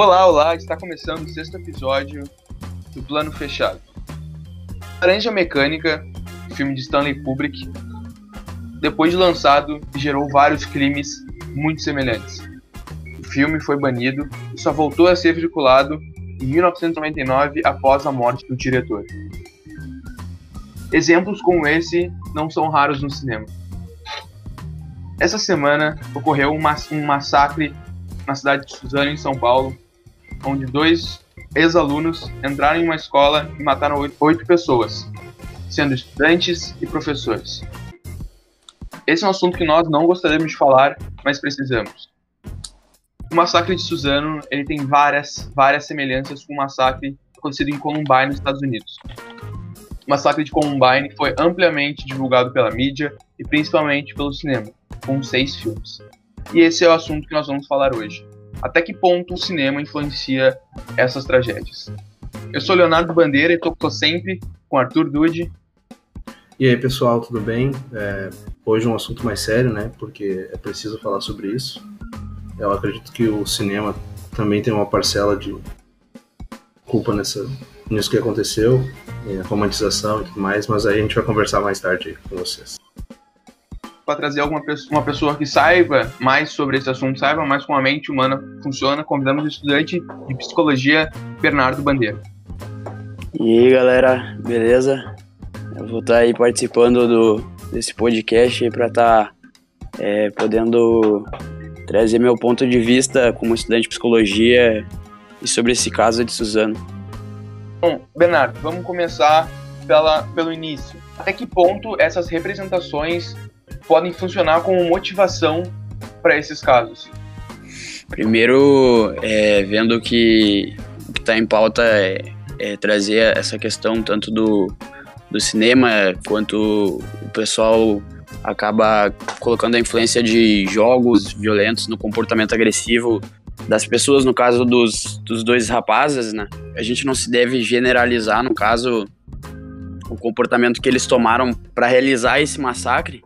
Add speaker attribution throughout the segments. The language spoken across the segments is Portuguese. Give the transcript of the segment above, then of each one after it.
Speaker 1: Olá, olá, está começando o sexto episódio do Plano Fechado. Laranja Mecânica, filme de Stanley Kubrick, depois de lançado, gerou vários crimes muito semelhantes. O filme foi banido e só voltou a ser veiculado em 1999 após a morte do diretor. Exemplos como esse não são raros no cinema. Essa semana ocorreu um, um massacre na cidade de Suzano, em São Paulo, onde dois ex-alunos entraram em uma escola e mataram oito pessoas, sendo estudantes e professores. Esse é um assunto que nós não gostaríamos de falar, mas precisamos. O massacre de Suzano ele tem várias, várias semelhanças com o massacre acontecido em Columbine, nos Estados Unidos. O massacre de Columbine foi ampliamente divulgado pela mídia e principalmente pelo cinema, com seis filmes. E esse é o assunto que nós vamos falar hoje. Até que ponto o cinema influencia essas tragédias? Eu sou Leonardo Bandeira e estou sempre com Arthur Dude.
Speaker 2: E aí, pessoal, tudo bem? É, hoje um assunto mais sério, né? Porque é preciso falar sobre isso. Eu acredito que o cinema também tem uma parcela de culpa nessa, nisso que aconteceu, a romantização e tudo mais, mas aí a gente vai conversar mais tarde com vocês
Speaker 1: para trazer alguma pessoa, uma pessoa que saiba mais sobre esse assunto, saiba mais como a mente humana funciona, convidamos o estudante de psicologia Bernardo Bandeira.
Speaker 3: E aí, galera, beleza? Eu vou estar tá aí participando do, desse podcast para estar tá, é, podendo trazer meu ponto de vista como estudante de psicologia e sobre esse caso de Suzano.
Speaker 1: Bom, Bernardo, vamos começar pela, pelo início. Até que ponto essas representações podem funcionar como motivação para esses casos?
Speaker 3: Primeiro, é, vendo que o que está em pauta é, é, trazer essa questão tanto do, do cinema quanto o pessoal acaba colocando a influência de jogos violentos no comportamento agressivo das pessoas, no caso dos, dos dois rapazes, né? A gente não se deve generalizar, no caso, o comportamento que eles tomaram para realizar esse massacre,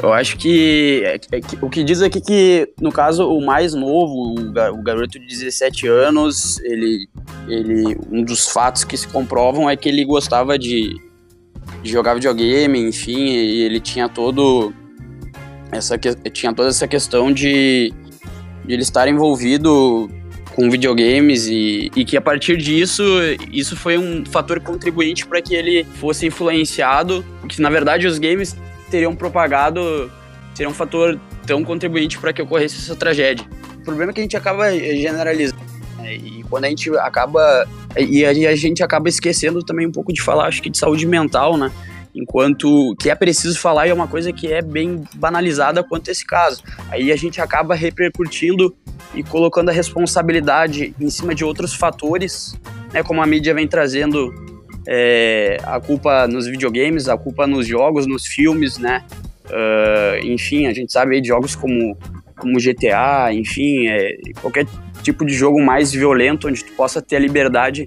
Speaker 3: eu acho que, é, é, que, o que diz aqui que, no caso, o mais novo, o, o, garoto de 17 anos, ele, ele, um dos fatos que se comprovam é que ele gostava de, de jogar videogame, enfim, e ele tinha todo essa tinha toda essa questão de, de ele estar envolvido com videogames e, e que a partir disso isso foi um fator contribuinte para que ele fosse influenciado que na verdade os games teriam propagado, seria um fator tão contribuinte para que ocorresse essa tragédia. O problema é que a gente acaba generalizando né? e quando a gente acaba e a gente acaba esquecendo também um pouco de falar, acho que de saúde mental, né? Enquanto que é preciso falar e é uma coisa que é bem banalizada quanto esse caso. Aí a gente acaba repercutindo e colocando a responsabilidade em cima de outros fatores, né, como a mídia vem trazendo é, a culpa nos videogames, a culpa nos jogos, nos filmes, né? Uh, enfim, a gente sabe aí de jogos como, como GTA, enfim, é, qualquer tipo de jogo mais violento onde tu possa ter a liberdade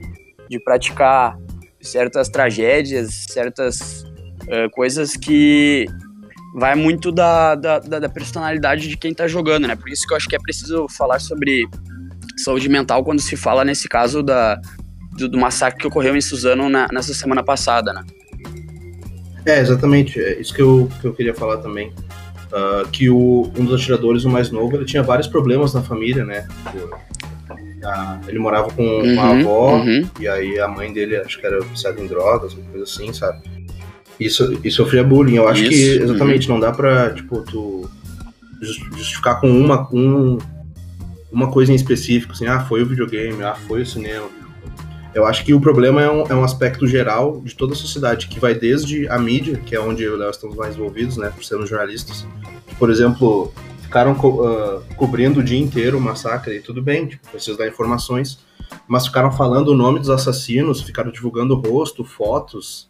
Speaker 3: de praticar certas tragédias, certas uh, coisas que vai muito da, da, da, personalidade de quem tá jogando, né? Por isso que eu acho que é preciso falar sobre saúde mental quando se fala nesse caso da, do, do massacre que ocorreu em Suzano na, nessa semana passada, né?
Speaker 2: É, exatamente. É isso que eu, que eu queria falar também. Uh, que o, um dos atiradores, o mais novo, ele tinha vários problemas na família, né? ele morava com uhum, a avó, uhum. e aí a mãe dele, acho que era viciada em drogas, uma coisa assim, sabe? E, so, e sofria bullying. Eu acho Isso, que, exatamente, uhum. não dá pra, tipo, tu justificar com uma, um, uma coisa em específico, assim, ah, foi o videogame, ah, foi o cinema. Eu acho que o problema é um, é um aspecto geral de toda a sociedade, que vai desde a mídia, que é onde Léo estamos mais envolvidos, né, por sermos jornalistas. Por exemplo, ficaram co uh, cobrindo o dia inteiro o massacre, e tudo bem, tipo, preciso dar informações, mas ficaram falando o nome dos assassinos, ficaram divulgando rosto, fotos,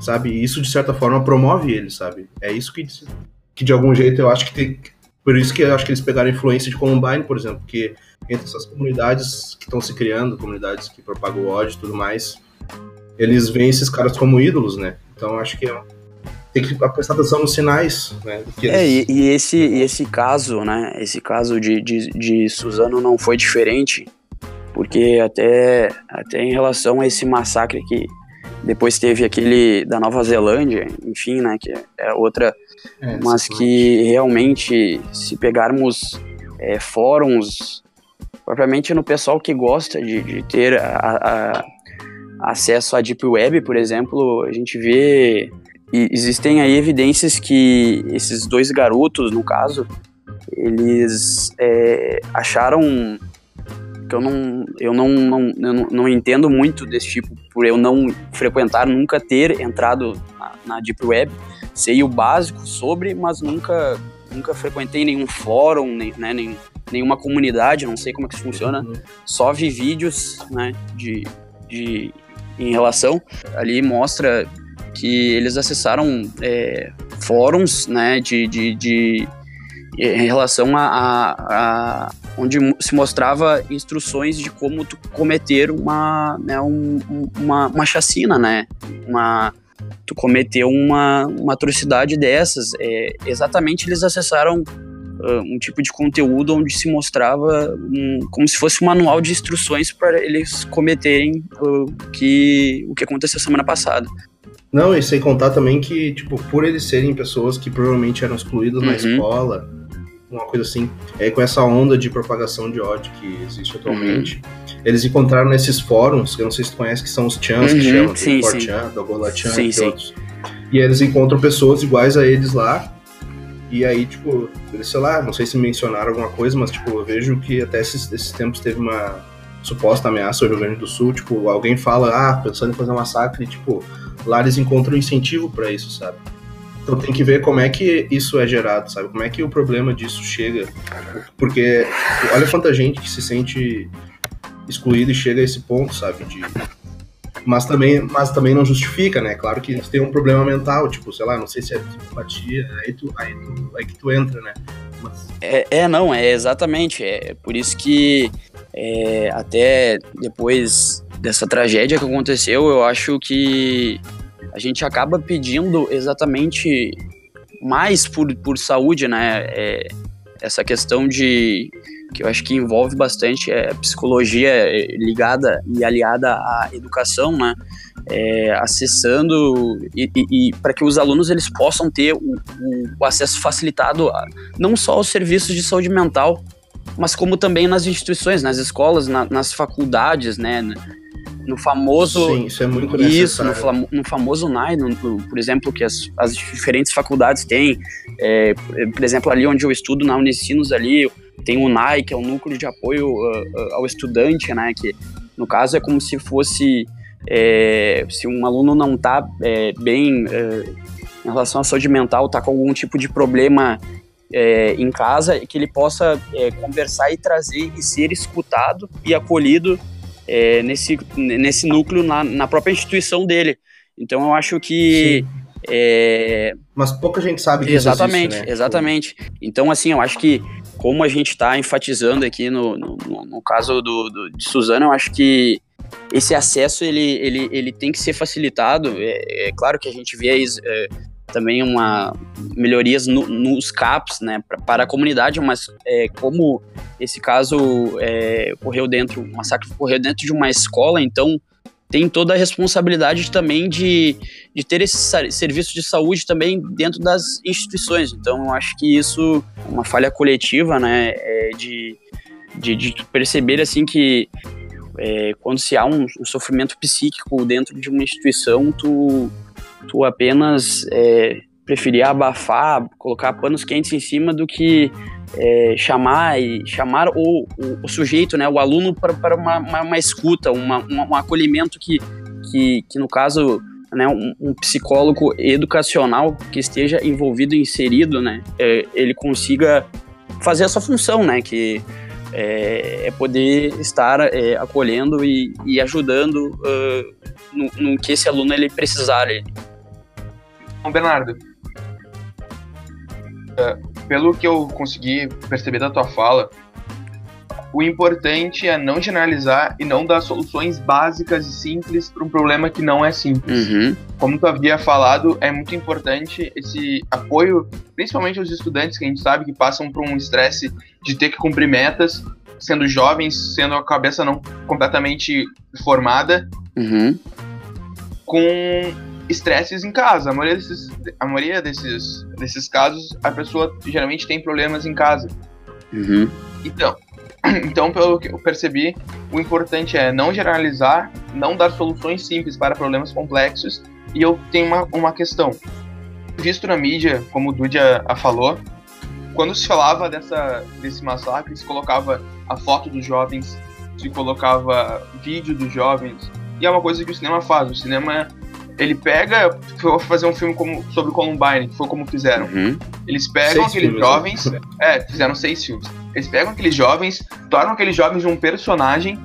Speaker 2: sabe? E isso, de certa forma, promove eles, sabe? É isso que, que de algum jeito, eu acho que tem... Por isso que eu acho que eles pegaram influência de Columbine, por exemplo, que entre essas comunidades que estão se criando, comunidades que propagam ódio e tudo mais, eles veem esses caras como ídolos, né? Então acho que é, tem que prestar atenção nos sinais, né?
Speaker 3: É, e, e, esse, e esse caso, né? Esse caso de, de, de Suzano não foi diferente. porque até, até em relação a esse massacre que depois teve aquele da Nova Zelândia, enfim, né, que é outra, é, mas que realmente, se pegarmos é, fóruns, propriamente no pessoal que gosta de, de ter a, a, acesso à Deep Web, por exemplo, a gente vê, existem aí evidências que esses dois garotos, no caso, eles é, acharam que eu não, eu não, não, eu não, não, entendo muito desse tipo, por eu não frequentar, nunca ter entrado na, na, Deep Web. Sei o básico sobre, mas nunca, nunca frequentei nenhum fórum, nem, né, nem, nenhuma comunidade, não sei como é que isso funciona. Uhum. Só vi vídeos né, de, de, em relação. Ali mostra que eles acessaram é, fóruns né, de, de, de em relação a, a, a, onde se mostrava instruções de como cometer uma, né, um, uma, uma chacina, né? Uma, tu cometeu uma, uma atrocidade dessas. É, exatamente eles acessaram uh, um tipo de conteúdo onde se mostrava um, como se fosse um manual de instruções para eles cometerem uh, que, o que aconteceu semana passada.
Speaker 2: Não, e sem contar também que, tipo, por eles serem pessoas que provavelmente eram excluídas uhum. na escola, uma coisa assim, é, com essa onda de propagação de ódio que existe atualmente, uhum. eles encontraram nesses fóruns, que eu não sei se tu conhece, que são os chans, uhum, que chamam, sim, sim. Chan, Dogola Chan sim, e outros. E eles encontram pessoas iguais a eles lá, e aí, tipo, eles, sei lá, não sei se mencionaram alguma coisa, mas, tipo, eu vejo que até esses, esses tempos teve uma suposta ameaça ao Rio Grande do Sul, tipo, alguém fala, ah, pensando em fazer um massacre, tipo, lá eles encontram incentivo para isso, sabe? Então tem que ver como é que isso é gerado, sabe? Como é que o problema disso chega. Porque olha quanta gente que se sente excluído e chega a esse ponto, sabe? De... Mas também, mas também não justifica, né? Claro que tem um problema mental, tipo, sei lá, não sei se é psicopatia, aí, tu, aí, tu, aí que tu entra, né?
Speaker 3: Mas... É, é, não, é exatamente. É por isso que é, até depois dessa tragédia que aconteceu, eu acho que a gente acaba pedindo exatamente mais por, por saúde, né? É, essa questão de que eu acho que envolve bastante é psicologia ligada e aliada à educação, né? É, acessando e, e, e para que os alunos eles possam ter o, o, acesso facilitado a, não só aos serviços de saúde mental, mas como também nas instituições, nas escolas, na, nas faculdades, né? No famoso.
Speaker 2: Sim, isso é muito
Speaker 3: Isso, no, no famoso NAI, no, no, por exemplo, que as, as diferentes faculdades têm. É, por exemplo, ali onde eu estudo, na Unicinos, ali, tem o NAI, que é o Núcleo de Apoio uh, ao Estudante, né? Que, no caso, é como se fosse. É, se um aluno não está é, bem é, em relação à saúde mental, está com algum tipo de problema é, em casa, que ele possa é, conversar e trazer e ser escutado e acolhido é, nesse, nesse núcleo na, na, própria instituição dele. Então eu acho que. É...
Speaker 2: Mas pouca gente sabe que
Speaker 3: Exatamente,
Speaker 2: existe, né?
Speaker 3: exatamente. Então, assim, eu acho que, como a gente está enfatizando aqui no, no, no caso do, do, de Suzana, eu acho que esse acesso ele, ele, ele tem que ser facilitado. É, é claro que a gente vê é, também uma melhorias no, nos CAPs, né, pra, para a comunidade, mas é, como esse caso é, ocorreu dentro, o massacre ocorreu dentro de uma escola, então tem toda a responsabilidade também de, de ter esse serviço de saúde também dentro das instituições. Então, eu acho que isso é uma falha coletiva, né, é de, de, de, perceber assim que é, quando se há um, um sofrimento psíquico dentro de uma instituição, tu tu apenas é, preferir abafar, colocar panos quentes em cima do que é, chamar e chamar o, o, o, sujeito, né, o aluno para uma, uma, uma, escuta, uma, um acolhimento que, que, que no caso né, um, um, psicólogo educacional que esteja envolvido, inserido, né, é, ele consiga fazer essa função, né, que é, é poder estar é, acolhendo e, e ajudando uh, no, no, que esse aluno ele precisar. Ele,
Speaker 1: Bernardo, é, pelo que eu consegui perceber da tua fala, o importante é não generalizar e não dar soluções básicas e simples para um problema que não é simples.
Speaker 3: Uhum.
Speaker 1: Como tu havia falado, é muito importante esse apoio, principalmente aos estudantes que a gente sabe que passam por um estresse de ter que cumprir metas sendo jovens, sendo a cabeça não completamente formada,
Speaker 3: Uhum.
Speaker 1: com estresses em casa. A maioria desses, a maioria desses, desses casos, a pessoa geralmente tem problemas em casa.
Speaker 3: Uhum.
Speaker 1: Então, então, pelo que eu percebi, o importante é não generalizar, não dar soluções simples para problemas complexos. E eu tenho uma, uma questão. Visto na mídia, como o Dudia a falou, quando se falava dessa, desse massacre, se colocava a foto dos jovens, se colocava vídeo dos jovens. E é uma coisa que o cinema faz. O cinema, ele pega, vou fazer um filme como, sobre Columbine, que foi como fizeram.
Speaker 3: Uhum.
Speaker 1: Eles pegam
Speaker 2: Seis
Speaker 1: aqueles
Speaker 2: filmes, né?
Speaker 1: jovens. É, fizeram seis filmes. Eles pegam aqueles jovens, tornam aqueles jovens um personagem.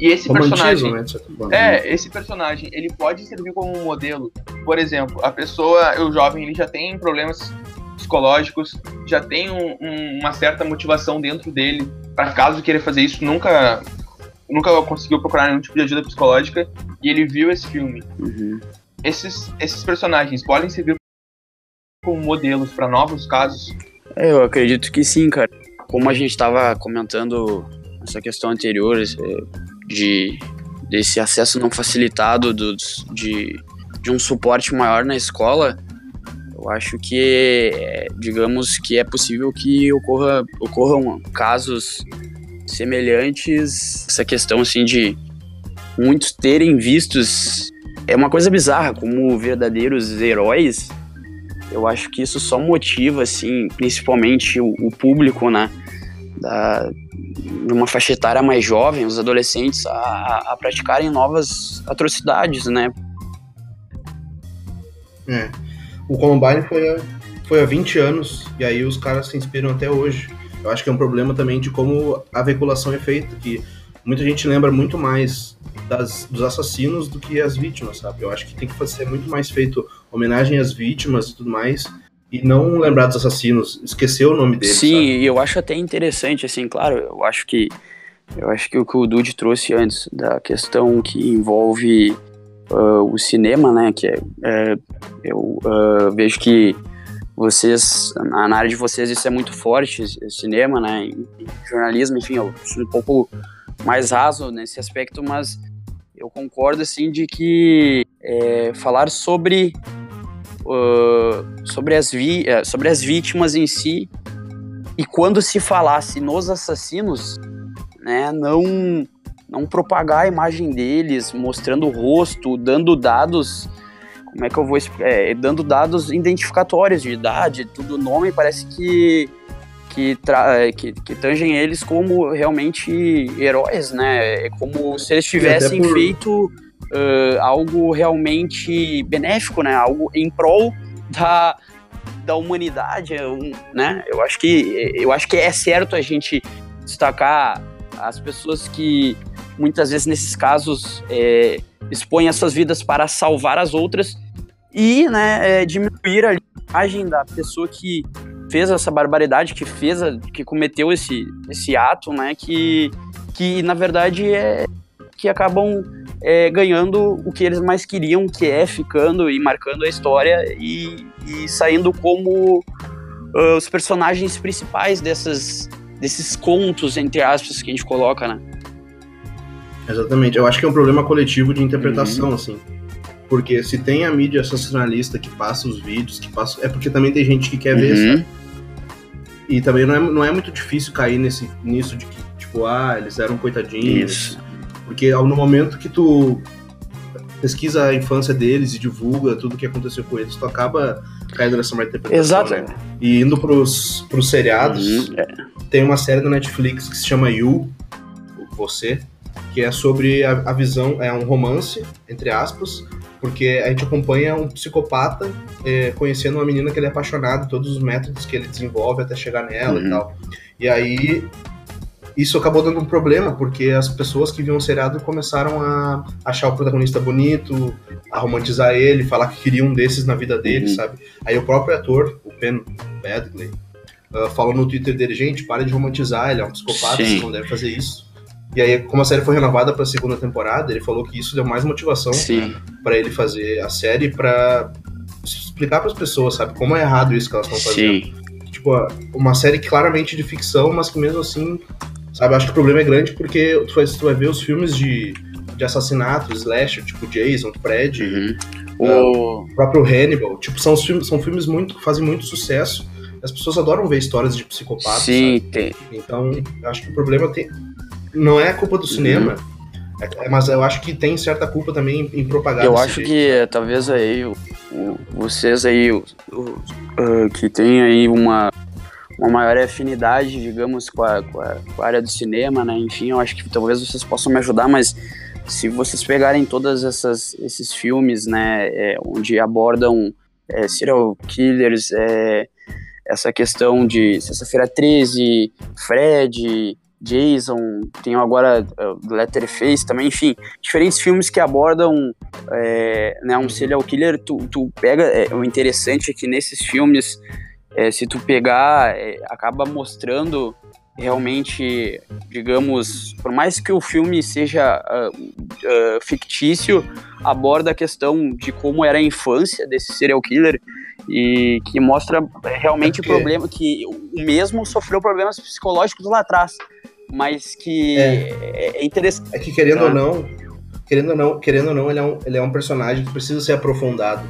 Speaker 1: E esse personagem.
Speaker 2: né?
Speaker 1: É, esse personagem, ele pode servir como um modelo. Por exemplo, a pessoa, o jovem, ele já tem problemas psicológicos, já tem um- um- uma certa motivação dentro dele para caso querer fazer isso, nunca nunca conseguiu procurar nenhum tipo de ajuda psicológica e ele viu esse filme.
Speaker 3: Uhum.
Speaker 1: Esses, esses personagens podem servir como modelos para novos casos.
Speaker 3: É, eu acredito que sim, cara. Como a gente estava comentando essa questão anterior de desse acesso não facilitado dos, de, de um suporte maior na escola, eu acho que, é, digamos que é possível que ocorra, ocorram casos semelhantes. Essa questão assim de muitos terem vistos é uma coisa bizarra, como verdadeiros heróis. Eu acho que isso só motiva, assim, principalmente o, o público, né? Da, uma faixa etária mais jovem, os adolescentes, a, a- a praticarem novas atrocidades, né?
Speaker 2: É. O Columbine foi há, foi há 20 anos, e aí os caras se inspiram até hoje. Eu acho que é um problema também de como a veiculação é feita, que muita gente lembra muito mais das, dos assassinos do que as vítimas, sabe? Eu acho que tem que ser muito mais feito homenagem às vítimas e tudo mais, e não lembrar dos assassinos, esquecer o nome deles,
Speaker 3: Sim, e eu acho até interessante, assim, claro, eu acho que eu acho que o que o Dude trouxe antes da questão que envolve ah, o cinema, né, que é, é, eu ah, vejo que vocês, na, área de vocês isso é muito forte, cinema, né, e, e jornalismo, enfim, eu sou um pouco mais raso nesse aspecto, mas eu concordo, assim, de que é, falar sobre ah, sobre, as vi eh, sobre as vítimas em si e quando se falasse nos assassinos, né, não não propagar a imagem deles, mostrando o rosto, dando dados, como é que eu vou é, dando dados identificatórios de idade, tudo nome, parece que que, tra- que, que tangem eles como realmente heróis, né? É como se eles tivessem
Speaker 2: por-
Speaker 3: feito ah, algo realmente benéfico, né? Algo em prol da, da humanidade, é né? Eu acho que eu acho que é certo a gente destacar as pessoas que muitas vezes nesses casos é, expõem as suas vidas para salvar as outras e, né, é, diminuir a imagem da pessoa que fez essa barbaridade, que fez, a- que cometeu esse, esse ato, né, que, que na verdade é que acabam é, ganhando o que eles mais queriam, que é ficando e marcando a história e, e saindo como ah, os personagens principais dessas, desses contos, entre aspas, que a gente coloca, né?
Speaker 2: Exatamente. Eu acho que é um problema coletivo de interpretação, assim. Porque se tem a mídia sensacionalista que passa os vídeos, que passa. É porque também tem gente que quer ver,
Speaker 3: Uhum.
Speaker 2: sabe? E também não é, não é muito difícil cair nesse, nisso de que, tipo, ah, eles eram coitadinhos.
Speaker 3: Isso.
Speaker 2: Porque no momento que tu pesquisa a infância deles e divulga tudo o que aconteceu com eles, tu acaba caindo nessa má interpretação.
Speaker 3: Exato.
Speaker 2: né? E indo pros, pros seriados,
Speaker 3: Uhum. É.
Speaker 2: tem uma série da Netflix que se chama You, Você, que é sobre a, a visão, é um romance, entre aspas, porque a gente acompanha um psicopata é, conhecendo uma menina que ele é apaixonado, todos os métodos que ele desenvolve até chegar nela
Speaker 3: Uhum.
Speaker 2: e tal. E aí, isso acabou dando um problema, porque as pessoas que viam o seriado começaram a achar o protagonista bonito, a romantizar ele, falar que queriam um desses na vida dele,
Speaker 3: Uhum.
Speaker 2: sabe? Aí o próprio ator, o Ben Badgley, uh, falou no Twitter dele, gente, para de romantizar, ele é um psicopata,
Speaker 3: Sim.
Speaker 2: vocês não devem fazer isso. E aí, como a série foi renovada pra segunda temporada, ele falou que isso deu mais motivação pra ele fazer a série pra explicar pras pessoas, sabe, como é errado isso que elas estão fazendo.
Speaker 3: Sim.
Speaker 2: Tipo, uma série claramente de ficção, mas que mesmo assim Sabe, acho que o problema é grande porque tu vai, tu vai ver os filmes de, de assassinato, slasher, tipo Jason, Fred,
Speaker 3: Uhum.
Speaker 2: O-
Speaker 3: O...
Speaker 2: próprio Hannibal. Tipo, são, filmes, são filmes muito, que fazem muito sucesso. As pessoas adoram ver histórias de psicopatas.
Speaker 3: Sim,
Speaker 2: sabe?
Speaker 3: tem,
Speaker 2: Então, acho que o problema tem. Não é culpa do cinema,
Speaker 3: Uhum.
Speaker 2: é- mas eu acho que tem certa culpa também em propagar.
Speaker 3: Eu acho
Speaker 2: jeito.
Speaker 3: que eh, talvez aí o- o- vocês aí o- ah, que tem aí uma, uma maior afinidade, digamos, com a, com, a, com a área do cinema, né? Enfim, eu acho que talvez vocês possam me ajudar, mas se vocês pegarem todas essas esses filmes, né, é, onde abordam é, serial killers, é, essa questão de Sexta-feira 13, Fred, Jason, tem agora uh, Letterface também, enfim, diferentes filmes que abordam é, né, um serial killer, tu, tu pega, é, o interessante é que nesses filmes, é, se tu pegar, acaba mostrando realmente, digamos, por mais que o filme seja ah, ah, fictício, aborda a questão de como era a infância desse serial killer e que mostra realmente
Speaker 2: É
Speaker 3: o problema que o mesmo sofreu problemas psicológicos lá atrás, mas que é, é interessante.
Speaker 2: É que querendo
Speaker 3: Tá.
Speaker 2: ou não, querendo ou não, querendo ou não, ele é um, ele é um personagem que precisa ser aprofundado.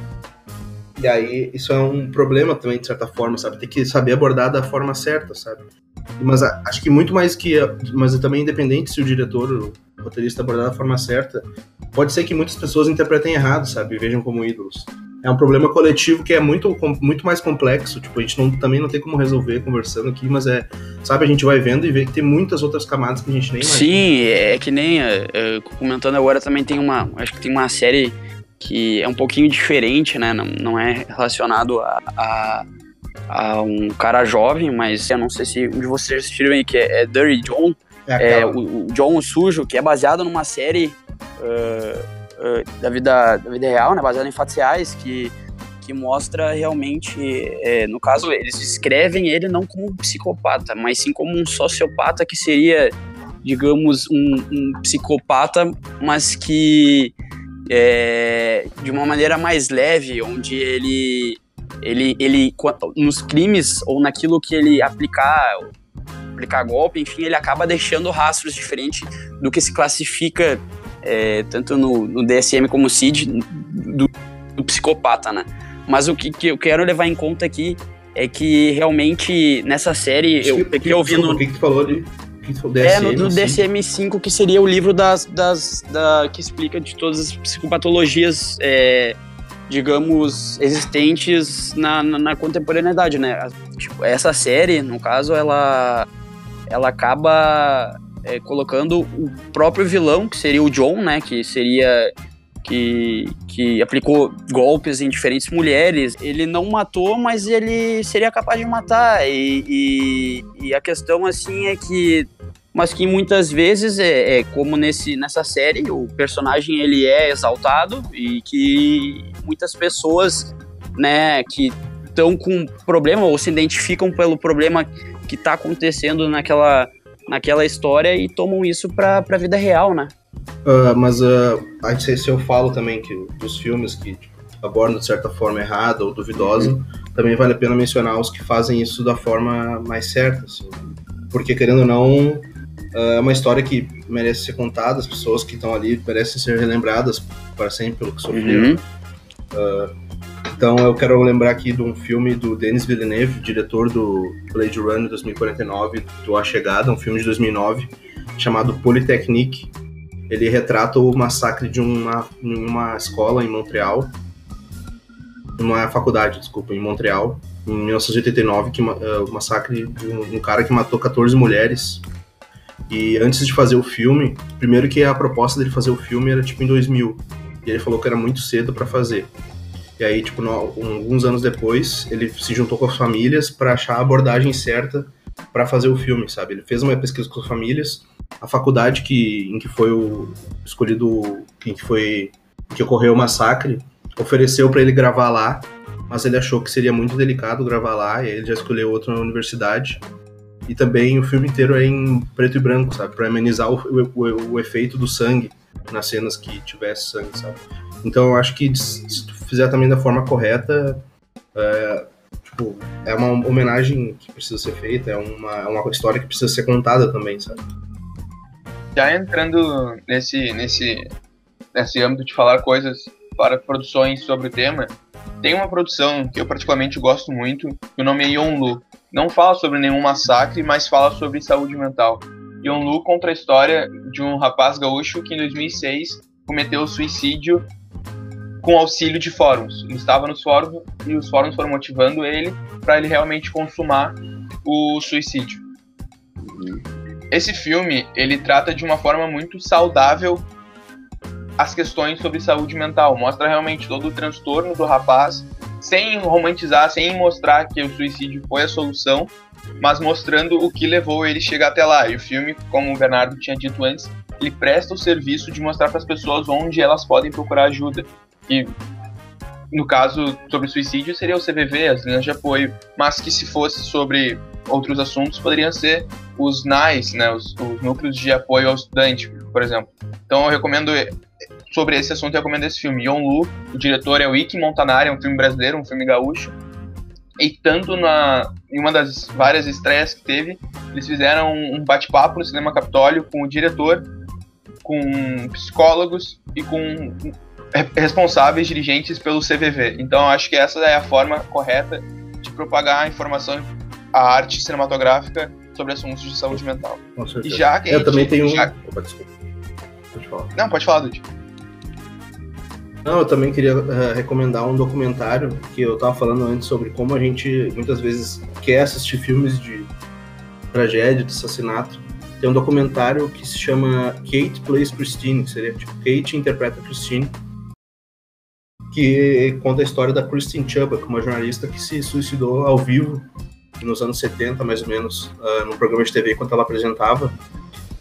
Speaker 2: E aí, isso é um problema também, de certa forma, sabe? Tem que saber abordar da forma certa, sabe? Mas a- acho que muito mais que. Mas também, independente se o diretor, o roteirista abordar da forma certa, pode ser que muitas pessoas interpretem errado, sabe? Vejam como ídolos. É um problema coletivo que é muito, muito mais complexo. Tipo, a gente não, também não tem como resolver conversando aqui, mas é. Sabe, a gente vai vendo e vê que tem muitas outras camadas que a gente nem imagina.
Speaker 3: Sim, é que nem é, é, comentando agora também tem uma, acho que tem uma série que é um pouquinho diferente, né? Não, não é relacionado a, a, a um cara jovem, mas eu não sei se um de vocês assistiram aí, que é, é Dirty John,
Speaker 2: É
Speaker 3: é, o, o John o Sujo, que é baseado numa série ah, ah, da, vida, da vida real, né? Baseada em fatos reais, que, que mostra realmente, é, no caso, eles descrevem ele não como um psicopata, mas sim como um sociopata que seria, digamos, um, um psicopata, mas que é, de uma maneira mais leve, onde ele, ele, ele, nos crimes ou naquilo que ele aplicar, aplicar golpe, enfim, ele acaba deixando rastros diferentes do que se classifica é, tanto no, no DSM como CID do, do psicopata, né? Mas o que, que eu quero levar em conta aqui é que realmente nessa série eu peguei ouvindo
Speaker 2: O que, que tu falou tu falou?
Speaker 3: é, no, no
Speaker 2: assim?
Speaker 3: DSM-5, que seria o livro das, das, da, que explica de todas as psicopatologias, é, digamos, existentes na, na, na contemporaneidade, né? Tipo, essa série, no caso, ela, ela acaba é, colocando o próprio vilão, que seria o John, né? Que seria... Que, que aplicou golpes em diferentes mulheres. Ele não matou, mas ele seria capaz de matar. E, e, e a questão, assim, é que mas que muitas vezes é, é como nesse nessa série o personagem ele é exaltado e que muitas pessoas né que estão com problema ou se identificam pelo problema que está acontecendo naquela naquela história e tomam isso para a vida real né
Speaker 2: Ah, mas ah, aí se, se eu falo também que dos filmes que abordam de certa forma errada ou duvidosa,
Speaker 3: Uhum.
Speaker 2: também vale a pena mencionar os que fazem isso da forma mais certa, assim. Porque, querendo ou não, ah, é uma história que merece ser contada, as pessoas que estão ali merecem ser relembradas para sempre pelo que sofreram.
Speaker 3: Uhum.
Speaker 2: Então eu quero lembrar aqui de um filme do Denis Villeneuve, diretor do Blade Runner 2049, do A Chegada, um filme de 2009, chamado Polytechnique. Ele retrata o massacre de uma, uma escola em Montreal, uma faculdade, desculpa, em Montreal, em 1989, que, eh, o massacre de um, um cara que matou 14 mulheres. E antes de fazer o filme, primeiro que a proposta dele fazer o filme era tipo em 2000, e ele falou que era muito cedo para fazer. E aí, tipo, no- alguns anos depois, ele se juntou com as famílias para achar a abordagem certa para fazer o filme, sabe? Ele fez uma pesquisa com as famílias, a faculdade que, em que foi o escolhido, em que foi, que ocorreu o massacre, ofereceu para ele gravar lá, mas ele achou que seria muito delicado gravar lá, e aí ele já escolheu outra universidade. E também o filme inteiro é em preto e branco, sabe? Para amenizar o, o, o efeito do sangue nas cenas que tivesse sangue, sabe? Então eu acho que se tu fizer também da forma correta, é, tipo, é uma homenagem que precisa ser feita, é uma, é uma história que precisa ser contada também, sabe?
Speaker 1: Já entrando nesse, nesse, nesse âmbito de falar coisas para produções sobre o tema, tem uma produção que eu particularmente gosto muito, que o nome é Yonlu. Não fala sobre nenhum massacre, mas fala sobre saúde mental. Yonlu conta a história de um rapaz gaúcho que em 2006 cometeu suicídio com auxílio de fóruns. Ele estava nos fóruns e os fóruns foram motivando ele para ele realmente consumar o suicídio. Esse filme ele trata de uma forma muito saudável as questões sobre saúde mental. Mostra realmente todo o transtorno do rapaz, sem romantizar, sem mostrar que o suicídio foi a solução, mas mostrando o que levou ele a chegar até lá. E o filme, como o Bernardo tinha dito antes, ele presta o serviço de mostrar para as pessoas onde elas podem procurar ajuda. E no caso sobre suicídio seria o CVV, as linhas de apoio, mas que se fosse sobre outros assuntos poderiam ser os NAIs, né, os, os núcleos de apoio ao estudante, por exemplo. Então eu recomendo sobre esse assunto, eu recomendo esse filme. Yon Lu, o diretor é o Ike Montanari, é um filme brasileiro, um filme gaúcho. E tanto na, em uma das várias estreias que teve, eles fizeram um bate-papo no Cinema Capitólio com o diretor, com psicólogos e com responsáveis dirigentes pelo CVV. Então acho que essa é a forma correta de propagar a informação, a arte cinematográfica sobre assuntos de saúde mental.
Speaker 2: E já que eu gente, também tenho
Speaker 1: já...
Speaker 2: um. Opa, desculpa.
Speaker 1: Pode falar. Não, pode falar, Dude.
Speaker 2: Não, eu também queria uh, recomendar um documentário que eu estava falando antes sobre como a gente muitas vezes quer assistir filmes de tragédia, de assassinato. Tem um documentário que se chama Kate Plays Christine, que seria tipo Kate interpreta Christine, que conta a história da Christine Chubbuck, uma jornalista que se suicidou ao vivo nos anos 70, mais ou menos, uh, num programa de TV enquanto ela apresentava.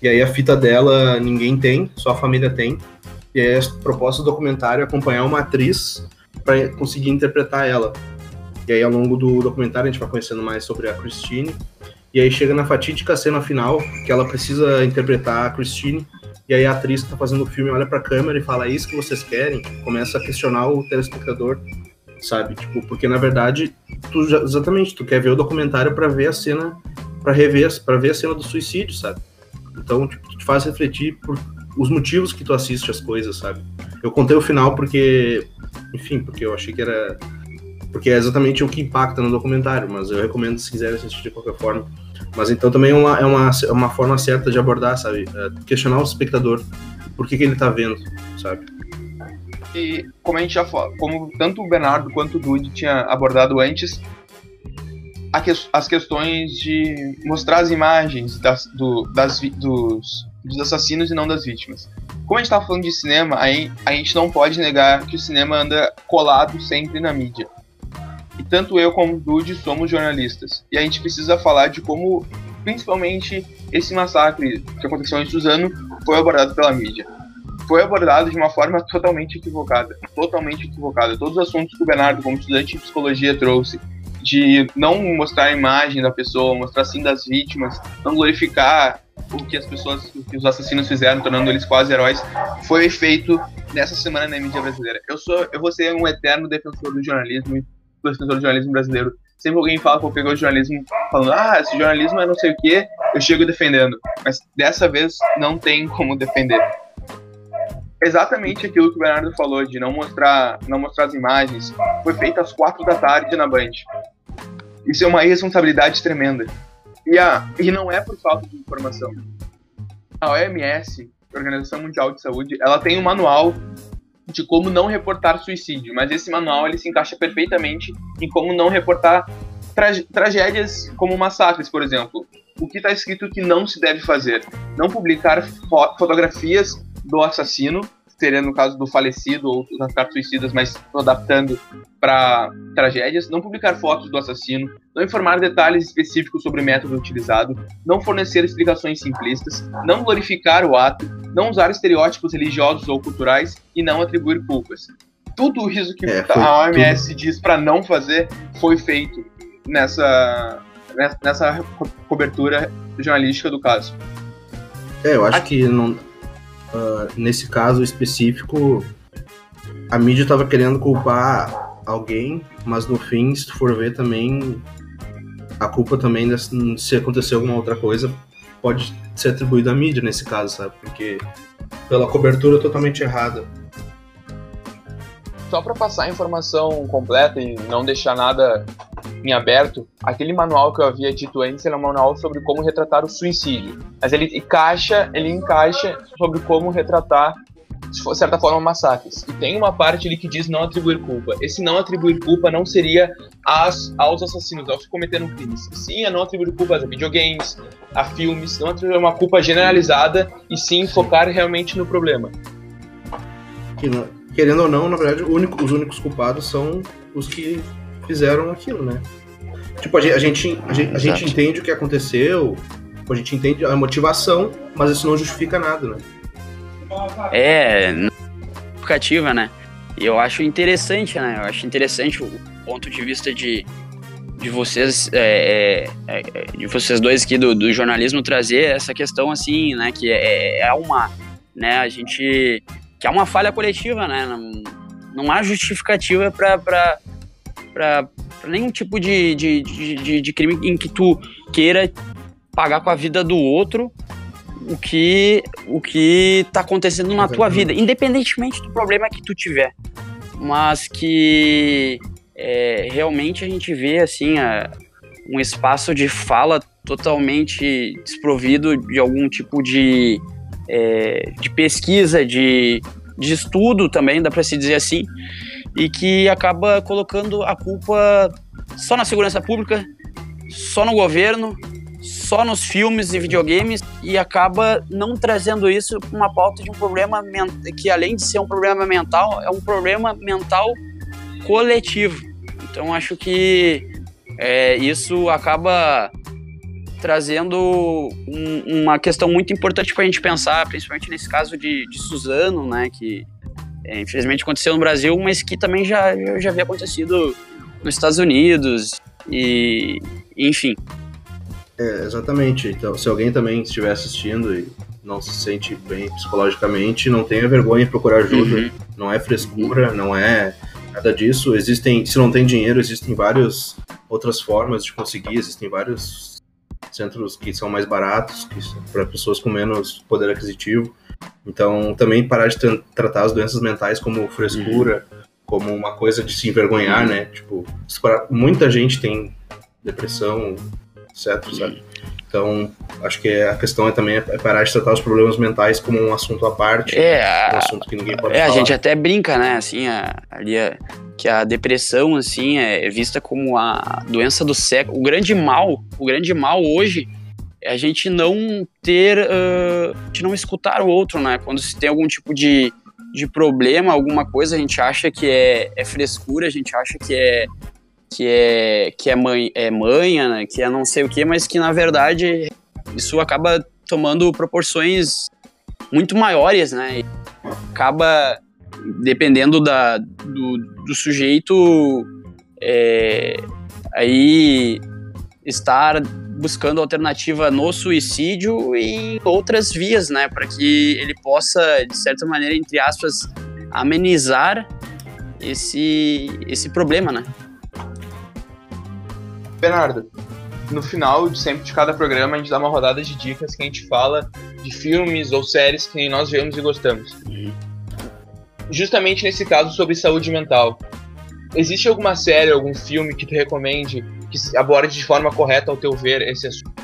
Speaker 2: E aí a fita dela ninguém tem, só a família tem. E aí a proposta do documentário é acompanhar uma atriz para conseguir interpretar ela. E aí ao longo do documentário a gente vai conhecendo mais sobre a Christine. E aí chega na fatídica cena final, que ela precisa interpretar a Christine. E aí a atriz que tá fazendo o filme olha pra câmera e fala: é isso que vocês querem? Começa a questionar o telespectador, sabe? Tipo, porque na verdade, tu já, exatamente, tu quer ver o documentário para ver a cena, para rever, para ver a cena do suicídio, sabe? Então, tipo, tu te faz refletir por os motivos que tu assiste as coisas, sabe? Eu contei o final porque, enfim, porque eu achei que era. Porque é exatamente o que impacta no documentário, mas eu recomendo se quiserem assistir de qualquer forma. Mas então também é uma, é uma, é uma forma certa de abordar, sabe? É questionar o espectador por que, que ele tá vendo, sabe?
Speaker 1: E como a gente já falou, como tanto o Bernardo quanto o Dude tinha abordado antes, as questões de mostrar as imagens das, do, das, dos, dos assassinos e não das vítimas. Como a gente estava falando de cinema, a gente não pode negar que o cinema anda colado sempre na mídia. E tanto eu como o Dude somos jornalistas. E a gente precisa falar de como, principalmente, esse massacre que aconteceu em Suzano foi abordado pela mídia. Foi abordado de uma forma totalmente equivocada. Totalmente equivocada. Todos os assuntos que o Bernardo, como estudante de psicologia, trouxe, de não mostrar a imagem da pessoa, mostrar sim das vítimas, não glorificar o que as pessoas, o que os assassinos fizeram, tornando eles quase heróis, foi feito nessa semana na mídia brasileira. Eu sou, eu vou ser um eterno defensor do jornalismo, do jornalismo brasileiro. Sempre alguém fala que eu peguei o jornalismo falando, ah, esse jornalismo é não sei o que, eu chego defendendo. Mas dessa vez não tem como defender. Exatamente aquilo que o Bernardo falou de não mostrar, não mostrar as imagens, foi feito às quatro da tarde na Band. Isso é uma irresponsabilidade tremenda. E, a, e não é por falta de informação. A OMS, Organização Mundial de Saúde, ela tem um manual de como não reportar suicídio, mas esse manual ele se encaixa perfeitamente em como não reportar tra tragédias como massacres, por exemplo. O que está escrito que não se deve fazer? Não publicar fo fotografias do assassino seria no caso do falecido ou das cartas suicidas, mas adaptando para tragédias, não publicar fotos do assassino, não informar detalhes específicos sobre o método utilizado, não fornecer explicações simplistas, não glorificar o ato, não usar estereótipos religiosos ou culturais e não atribuir culpas. Tudo isso que é, a OMS tudo. diz para não fazer foi feito nessa, nessa cobertura jornalística do caso.
Speaker 2: É, eu acho Aqui. que não uh, nesse caso específico, a mídia estava querendo culpar alguém mas no fim, se tu for ver também, a culpa também, se acontecer alguma outra coisa, pode ser atribuída à mídia nesse caso, sabe? Porque pela cobertura totalmente errada.
Speaker 1: Só para passar a informação completa e não deixar nada em aberto, aquele manual que eu havia dito antes é um manual sobre como retratar o suicídio. Mas ele encaixa, ele encaixa sobre como retratar de certa forma, massacres. E tem uma parte ali que diz não atribuir culpa. Esse não atribuir culpa não seria as, aos assassinos, aos que cometeram crimes. Sim, é não atribuir culpa a videogames, a filmes, não atribuir uma culpa generalizada e sim focar realmente no problema.
Speaker 2: Que, querendo ou não, na verdade, único, os únicos culpados são os que fizeram aquilo, né? Tipo, a gente, a gente, a gente, a gente entende o que aconteceu, a gente entende a motivação, mas isso não justifica nada, né?
Speaker 3: É, educativa, né? E eu acho interessante, né? Eu acho interessante o ponto de vista de, de vocês, é, é, é, de vocês dois aqui do, do, jornalismo trazer essa questão assim, né? Que é, é uma, né? A gente que é uma falha coletiva, né? Não, não há justificativa para nenhum tipo de, de, de, de crime em que tu queira pagar com a vida do outro o que o que tá acontecendo na tua vida, independentemente do problema que tu tiver, mas que é, realmente a gente vê assim a, um espaço de fala totalmente desprovido de algum tipo de, é, de pesquisa, de, de estudo também, dá para se dizer assim, e que acaba colocando a culpa só na segurança pública, só no governo, só nos filmes e videogames e acaba não trazendo isso para uma pauta de um problema que além de ser um problema mental, é um problema mental coletivo. Então acho que é, isso acaba trazendo um, uma questão muito importante para a gente pensar, principalmente nesse caso de, de Suzano, né, que é, infelizmente aconteceu no Brasil, mas que também já, já havia acontecido nos Estados Unidos e enfim.
Speaker 2: É, exatamente. Então, se alguém também estiver assistindo e não se sente bem psicologicamente, não tenha vergonha em procurar ajuda. Uhum. Não é frescura, não é nada disso. Existem, se não tem dinheiro, existem várias outras formas de conseguir, existem vários centros que são mais baratos, para pessoas com menos poder aquisitivo. Então, também parar de tratar as doenças mentais como frescura, uhum. como uma coisa de se envergonhar, né? Tipo, muita gente tem depressão, certo, sabe? Então, acho que a questão é também é parar de tratar os problemas mentais como um assunto à parte,
Speaker 3: é,
Speaker 2: um assunto que ninguém pode
Speaker 3: é,
Speaker 2: falar.
Speaker 3: A gente até brinca, né, assim, a, ali a, que a depressão, assim, é vista como a doença do século. O grande mal, o grande mal hoje é a gente não ter, uh, de não escutar o outro, né? Quando se tem algum tipo de, de problema, alguma coisa, a gente acha que é, é frescura, a gente acha que é que é que é mãe é manha, né, que é não sei o que, mas que na verdade isso acaba tomando proporções muito maiores, né? E acaba dependendo da do, do sujeito é, aí estar buscando alternativa no suicídio e outras vias, né, para que ele possa de certa maneira entre aspas amenizar esse esse problema, né?
Speaker 1: Bernardo, no final de sempre de cada programa a gente dá uma rodada de dicas que a gente fala de filmes ou séries que nós vemos e gostamos. Uhum. Justamente nesse caso sobre saúde mental. Existe alguma série, algum filme que tu recomende que aborde de forma correta, ao teu ver, esse assunto?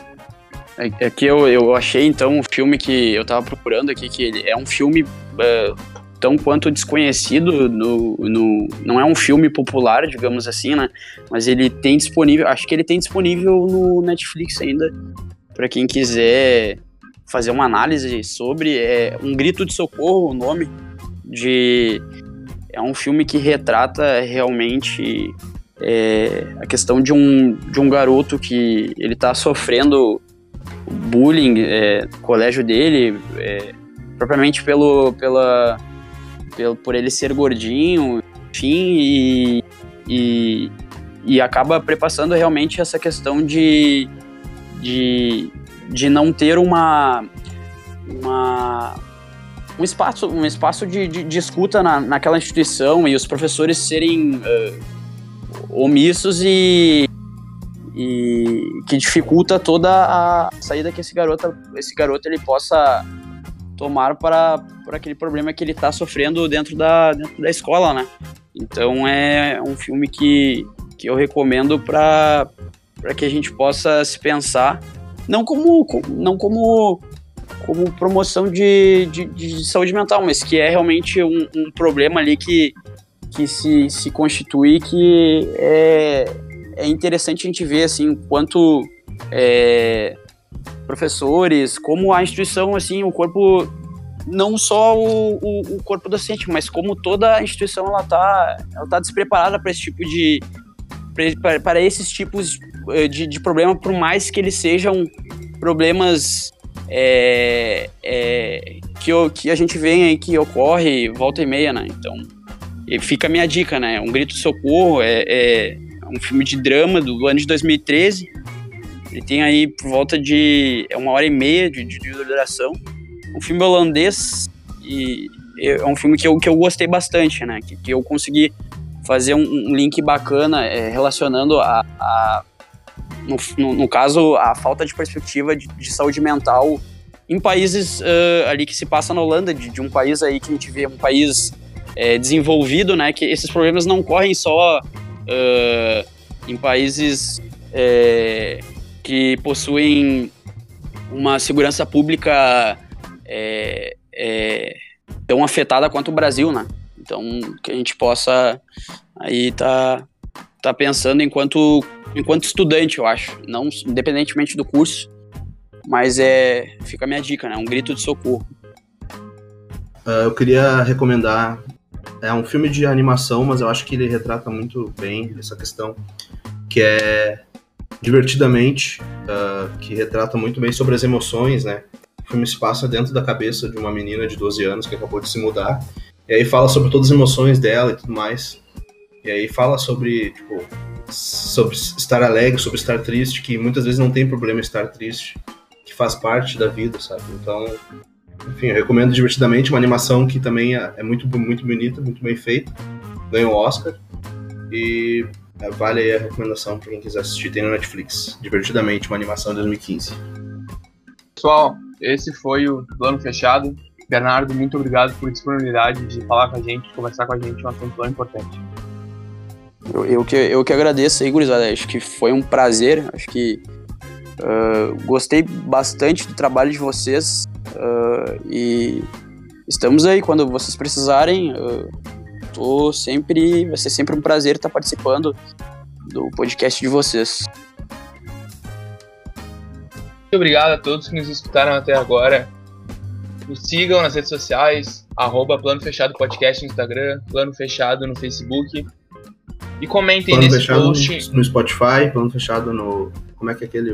Speaker 3: É, é que eu, eu achei então um filme que eu tava procurando aqui, que ele é um filme uh, tão quanto desconhecido no, no, não é um filme popular, digamos assim, né? Mas ele tem disponível, acho que ele tem disponível no Netflix ainda para quem quiser fazer uma análise sobre é um grito de socorro o nome de é um filme que retrata realmente é, a questão de um, de um garoto que ele está sofrendo bullying é, no colégio dele, é, propriamente pelo, pela, pelo, por ele ser gordinho, enfim, e, e, e acaba prepassando realmente essa questão de, de, de não ter uma, uma um espaço, um espaço de, de, de escuta na, naquela instituição e os professores serem uh, omissos e, e que dificulta toda a saída que esse garoto, esse garoto ele possa tomar para, para aquele problema que ele está sofrendo dentro da, dentro da escola, né? Então é um filme que, que eu recomendo para que a gente possa se pensar, não como, não como, como promoção de, de, de saúde mental, mas que é realmente um, um problema ali que, que se, se constitui que é, é interessante a gente ver assim quanto é, professores, como a instituição, assim, o corpo não só o, o, o, corpo docente, mas como toda a instituição ela tá, ela tá despreparada para esse tipo de para esses tipos eh, de, de problema, por mais que eles sejam problemas é, é, que, que a gente vê aí que ocorre volta e meia, né? Então, fica a minha dica, né? Um Grito de Socorro é, é um filme de drama do ano de 2013. Ele tem aí por volta de é uma hora e meia de, de duração um filme holandês e é um filme que eu, que eu gostei bastante, né? Que, que eu consegui fazer um, um link bacana é, relacionando a, a no, no, no, caso, a falta de perspectiva de, de saúde mental em países uh, ali que se passa na Holanda, de, de, um país aí que a gente vê, um país é, desenvolvido, né? Que esses problemas não correm só uh, em países é, que possuem uma segurança pública é, é, tão afetada quanto o Brasil, né? Então, que a gente possa aí tá, tá pensando enquanto, enquanto estudante, eu acho, não independentemente do curso, mas é fica a minha dica, né? Um grito de socorro.
Speaker 2: Uh, eu queria recomendar é um filme de animação, mas eu acho que ele retrata muito bem essa questão, que é Divertidamente, uh, que retrata muito bem sobre as emoções, né? O filme se passa dentro da cabeça de uma menina de 12 anos que acabou de se mudar. E aí fala sobre todas as emoções dela e tudo mais. E aí fala sobre, tipo, sobre estar alegre, sobre estar triste, que muitas vezes não tem problema estar triste, que faz parte da vida, sabe? Então, enfim, eu recomendo divertidamente uma animação que também é, é muito, muito bonita, muito bem feita. Ganhou o Oscar. E vale aí a recomendação para quem quiser assistir. Tem no Netflix. Divertidamente, uma animação de 2015.
Speaker 1: Pessoal, esse foi o plano fechado. Bernardo, muito obrigado por disponibilidade de falar com a gente, conversar com a gente, um assunto tão importante.
Speaker 3: Eu, eu, que, eu que agradeço aí, gurizada. Acho que foi um prazer. Acho que uh, gostei bastante do trabalho de vocês. Uh, e estamos aí quando vocês precisarem. Uh, tô sempre. Vai ser sempre um prazer estar participando do podcast de vocês.
Speaker 1: Muito obrigado a todos que nos escutaram até agora. Nos sigam nas redes sociais, arroba Plano Fechado Podcast no Instagram, Plano Fechado no Facebook. E comentem
Speaker 2: plano
Speaker 1: nesse
Speaker 2: fechado
Speaker 1: post.
Speaker 2: No Spotify, plano fechado no. Como é que é aquele?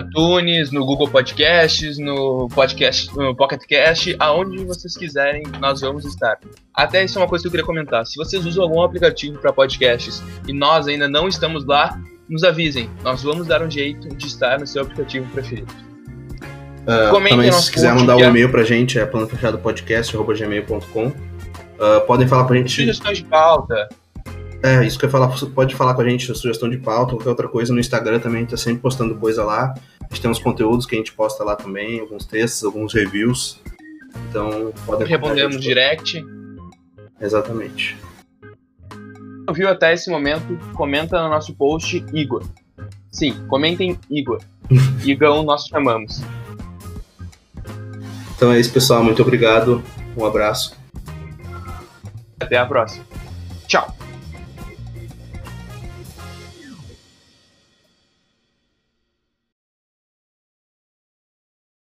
Speaker 1: ITunes, no Google Podcasts, no podcast, no Pocket Cast, aonde vocês quiserem, nós vamos estar. Até isso é uma coisa que eu queria comentar. Se vocês usam algum aplicativo para podcasts e nós ainda não estamos lá, nos avisem. Nós vamos dar um jeito de estar no seu aplicativo preferido.
Speaker 2: Uh, também, se quiser mandar um e-mail pra gente, é planofechadopodcast.gmail.com. Uh, ah, podem falar pra gente.
Speaker 1: Sugestões de pauta.
Speaker 2: É, isso que eu ia falar, pode falar com a gente, sugestão de pauta, qualquer outra coisa. No Instagram também, a gente tá sempre postando coisa lá. A gente tem uns conteúdos que a gente posta lá também, alguns textos, alguns reviews. Então, podem
Speaker 1: Respondemos direct.
Speaker 2: Exatamente
Speaker 1: viu até esse momento, comenta no nosso post Igor. Sim, comentem Igor. Igão nós chamamos.
Speaker 2: Então é isso, pessoal. Muito obrigado. Um abraço.
Speaker 1: Até a próxima. Tchau.